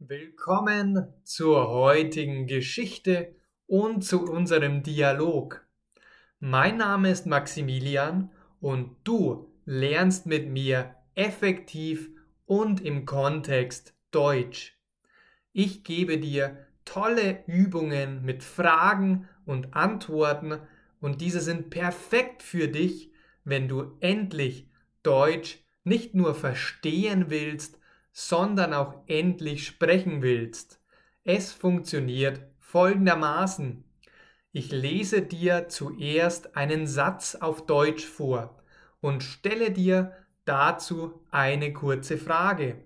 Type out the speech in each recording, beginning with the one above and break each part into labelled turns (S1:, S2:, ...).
S1: Willkommen zur heutigen Geschichte und zu unserem Dialog. Mein Name ist Maximilian und du lernst mit mir effektiv und im Kontext Deutsch. Ich gebe dir tolle Übungen mit Fragen und Antworten und diese sind perfekt für dich, wenn du endlich Deutsch nicht nur verstehen willst, sondern auch endlich sprechen willst. Es funktioniert folgendermaßen. Ich lese dir zuerst einen Satz auf Deutsch vor und stelle dir dazu eine kurze Frage.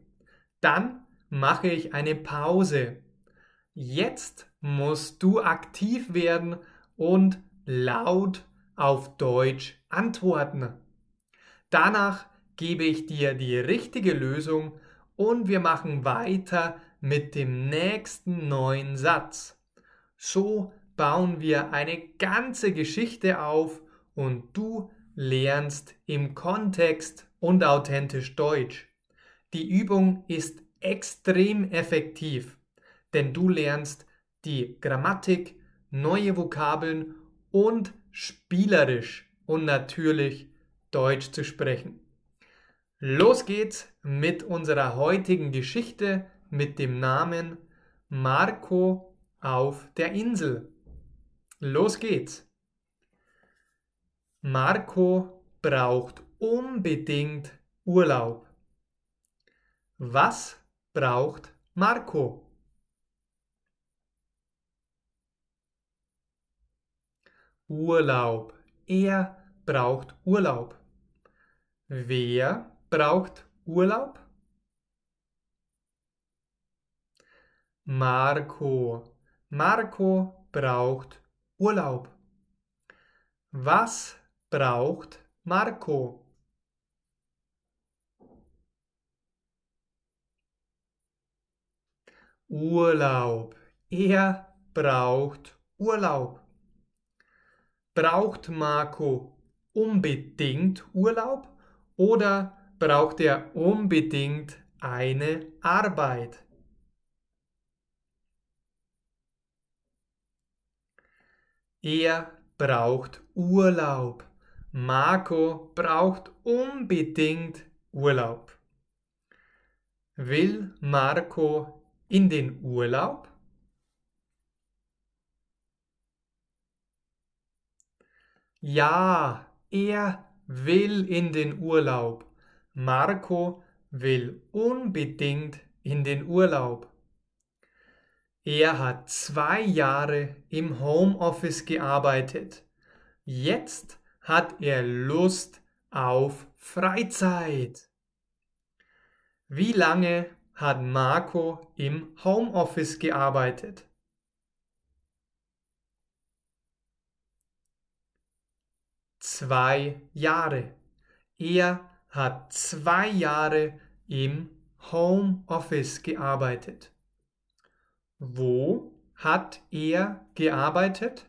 S1: Dann mache ich eine Pause. Jetzt musst du aktiv werden und laut auf Deutsch antworten. Danach gebe ich dir die richtige Lösung und wir machen weiter mit dem nächsten neuen Satz. So bauen wir eine ganze Geschichte auf und du lernst im Kontext und authentisch Deutsch. Die Übung ist extrem effektiv, denn du lernst die Grammatik, neue Vokabeln und spielerisch und natürlich Deutsch zu sprechen. Los geht's mit unserer heutigen Geschichte mit dem Namen Marco auf der Insel. Los geht's. Marco braucht unbedingt Urlaub. Was braucht Marco? Urlaub. Er braucht Urlaub. Wer braucht Urlaub? Marco. Marco braucht Urlaub. Was braucht Marco? Urlaub. Er braucht Urlaub. Braucht Marco unbedingt Urlaub oder braucht er unbedingt eine Arbeit? Er braucht Urlaub. Marco braucht unbedingt Urlaub. Will Marco in den Urlaub? Ja, er will in den Urlaub. Marco will unbedingt in den Urlaub. Er hat zwei Jahre im Homeoffice gearbeitet. Jetzt hat er Lust auf Freizeit. Wie lange hat Marco im Homeoffice gearbeitet? Zwei Jahre. Er hat zwei Jahre im Homeoffice gearbeitet. Wo hat er gearbeitet?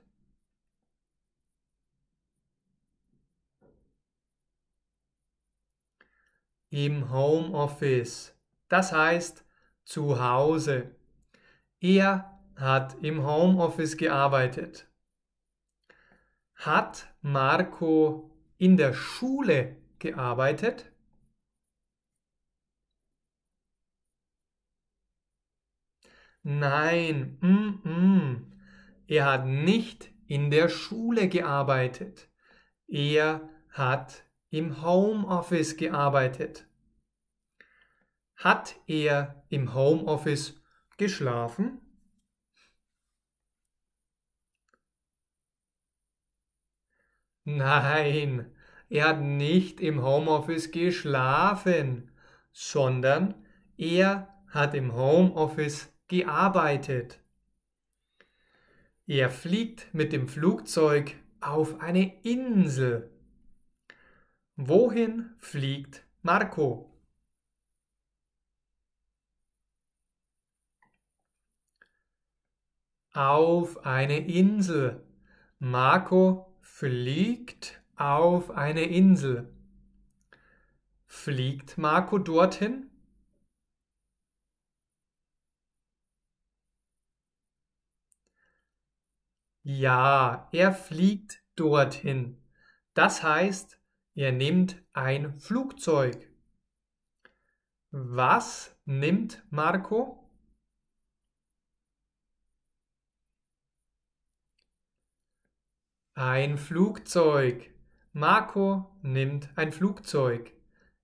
S1: Im Homeoffice. Das heißt zu Hause. Er hat im Homeoffice gearbeitet. Hat Marco in der Schule gearbeitet? Nein, mm -mm. er hat nicht in der Schule gearbeitet. Er hat im Homeoffice gearbeitet. Hat er im Homeoffice geschlafen? Nein, er hat nicht im Homeoffice geschlafen, sondern er hat im Homeoffice gearbeitet. Er fliegt mit dem Flugzeug auf eine Insel. Wohin fliegt Marco? Auf eine Insel. Marco fliegt auf eine Insel. Fliegt Marco dorthin? Ja, er fliegt dorthin. Das heißt, er nimmt ein Flugzeug. Was nimmt Marco? Ein Flugzeug. Marco nimmt ein Flugzeug.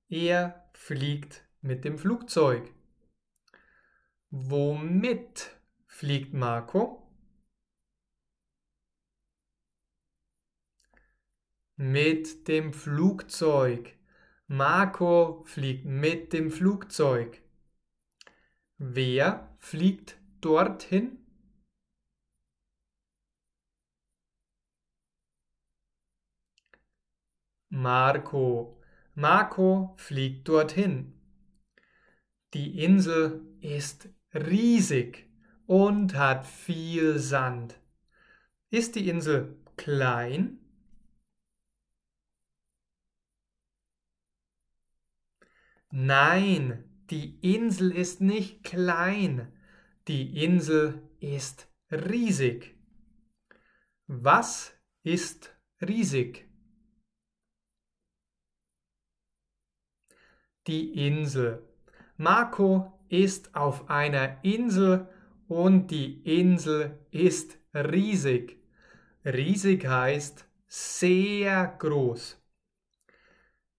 S1: Er fliegt mit dem Flugzeug. Womit fliegt Marco? Mit dem Flugzeug. Marco fliegt mit dem Flugzeug. Wer fliegt dorthin? Marco. Marco fliegt dorthin. Die Insel ist riesig und hat viel Sand. Ist die Insel klein? Nein, die Insel ist nicht klein. Die Insel ist riesig. Was ist riesig? Die Insel. Marco ist auf einer Insel und die Insel ist riesig. Riesig heißt sehr groß.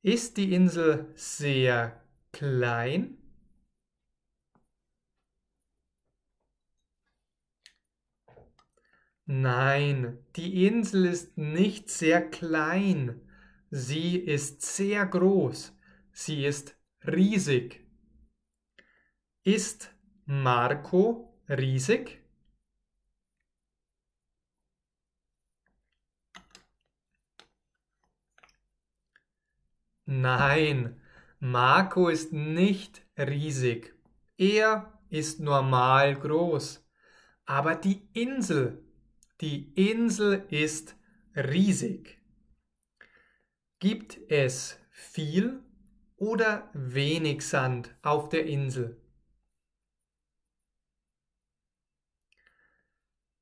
S1: Ist die Insel sehr klein? Nein, die Insel ist nicht sehr klein. Sie ist sehr groß. Sie ist riesig. Ist Marco riesig? Nein, Marco ist nicht riesig. Er ist normal groß. Aber die Insel, die Insel ist riesig. Gibt es viel oder wenig Sand auf der Insel?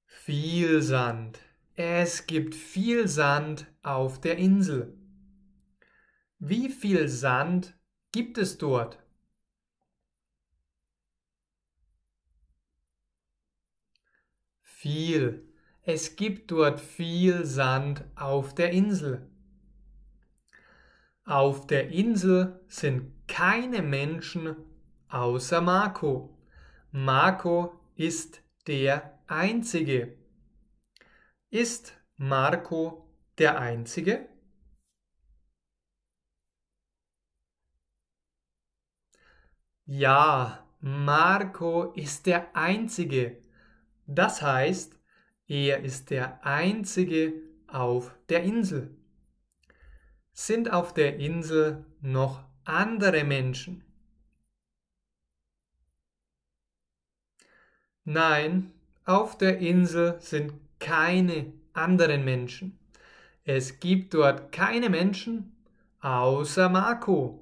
S1: Viel Sand. Es gibt viel Sand auf der Insel. Wie viel Sand gibt es dort? Viel. Es gibt dort viel Sand auf der Insel. Auf der Insel sind keine Menschen außer Marco. Marco ist der Einzige. Ist Marco der Einzige? Ja, Marco ist der Einzige. Das heißt, er ist der Einzige auf der Insel. Sind auf der Insel noch andere Menschen? Nein, auf der Insel sind keine anderen Menschen. Es gibt dort keine Menschen außer Marco.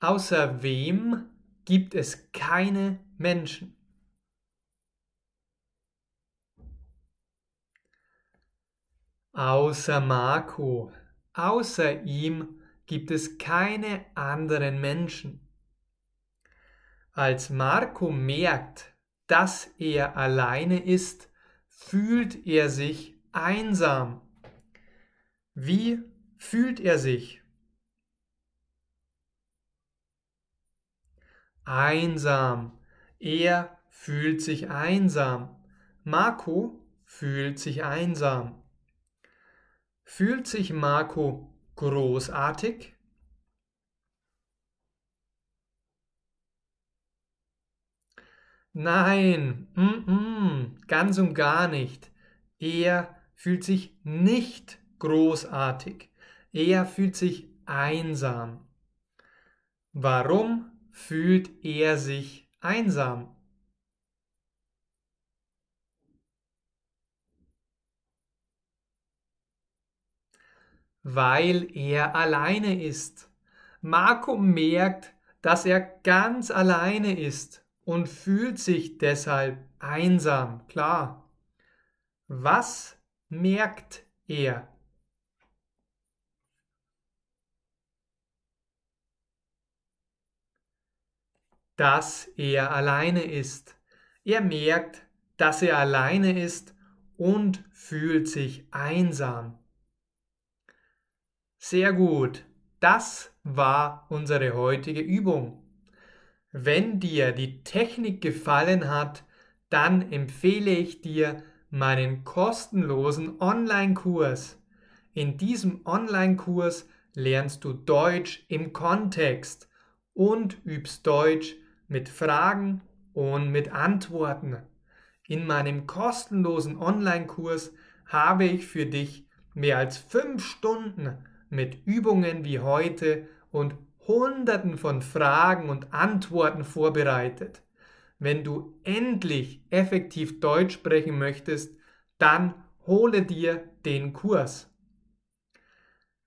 S1: Außer wem gibt es keine Menschen? Außer Marco, außer ihm gibt es keine anderen Menschen. Als Marco merkt, dass er alleine ist, fühlt er sich einsam. Wie fühlt er sich? einsam. Er fühlt sich einsam. Marco fühlt sich einsam. Fühlt sich Marco großartig? Nein, mm -mm, ganz und gar nicht. Er fühlt sich nicht großartig. Er fühlt sich einsam. Warum fühlt er sich einsam. Weil er alleine ist. Marco merkt, dass er ganz alleine ist und fühlt sich deshalb einsam, klar. Was merkt er? Dass er alleine ist. Er merkt, dass er alleine ist und fühlt sich einsam. Sehr gut. Das war unsere heutige Übung. Wenn dir die Technik gefallen hat, dann empfehle ich dir, meinen kostenlosen Online-Kurs. In diesem Online-Kurs lernst du Deutsch im Kontext und übst Deutsch mit Fragen und mit Antworten. In meinem kostenlosen Online-Kurs habe ich für dich mehr als fünf Stunden mit Übungen wie heute und Hunderten von Fragen und Antworten vorbereitet. Wenn du endlich effektiv Deutsch sprechen möchtest, dann hole dir den Kurs.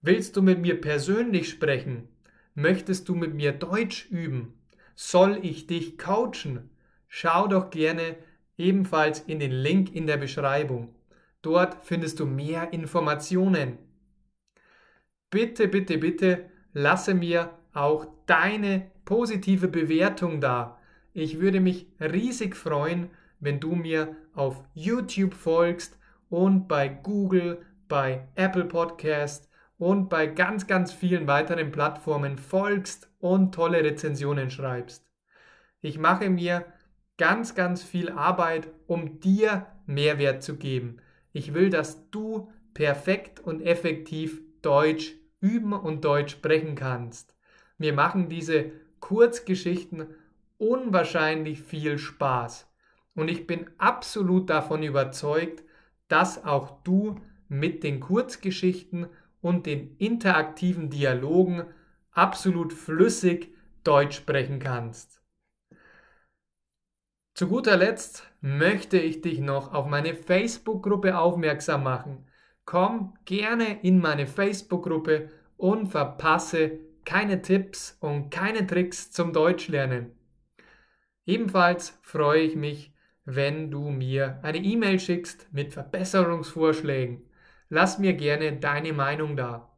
S1: Willst du mit mir persönlich sprechen? Möchtest du mit mir Deutsch üben? Soll ich dich coachen? Schau doch gerne ebenfalls in den Link in der Beschreibung. Dort findest du mehr Informationen. Bitte, bitte, bitte lasse mir auch deine positive Bewertung da. Ich würde mich riesig freuen, wenn du mir auf YouTube folgst und bei Google, bei Apple Podcast und bei ganz, ganz vielen weiteren Plattformen folgst und tolle Rezensionen schreibst. Ich mache mir ganz, ganz viel Arbeit, um dir Mehrwert zu geben. Ich will, dass du perfekt und effektiv Deutsch üben und Deutsch sprechen kannst. Mir machen diese Kurzgeschichten unwahrscheinlich viel Spaß. Und ich bin absolut davon überzeugt, dass auch du mit den Kurzgeschichten und den interaktiven Dialogen absolut flüssig Deutsch sprechen kannst. Zu guter Letzt möchte ich dich noch auf meine Facebook-Gruppe aufmerksam machen. Komm gerne in meine Facebook-Gruppe und verpasse keine Tipps und keine Tricks zum Deutschlernen. Ebenfalls freue ich mich, wenn du mir eine E-Mail schickst mit Verbesserungsvorschlägen. Lass mir gerne deine Meinung da.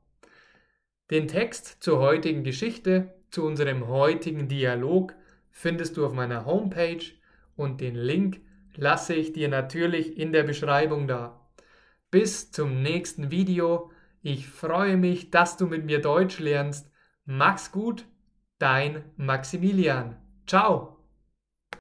S1: Den Text zur heutigen Geschichte, zu unserem heutigen Dialog findest du auf meiner Homepage und den Link lasse ich dir natürlich in der Beschreibung da. Bis zum nächsten Video. Ich freue mich, dass du mit mir Deutsch lernst. Mach's gut, dein Maximilian. Ciao.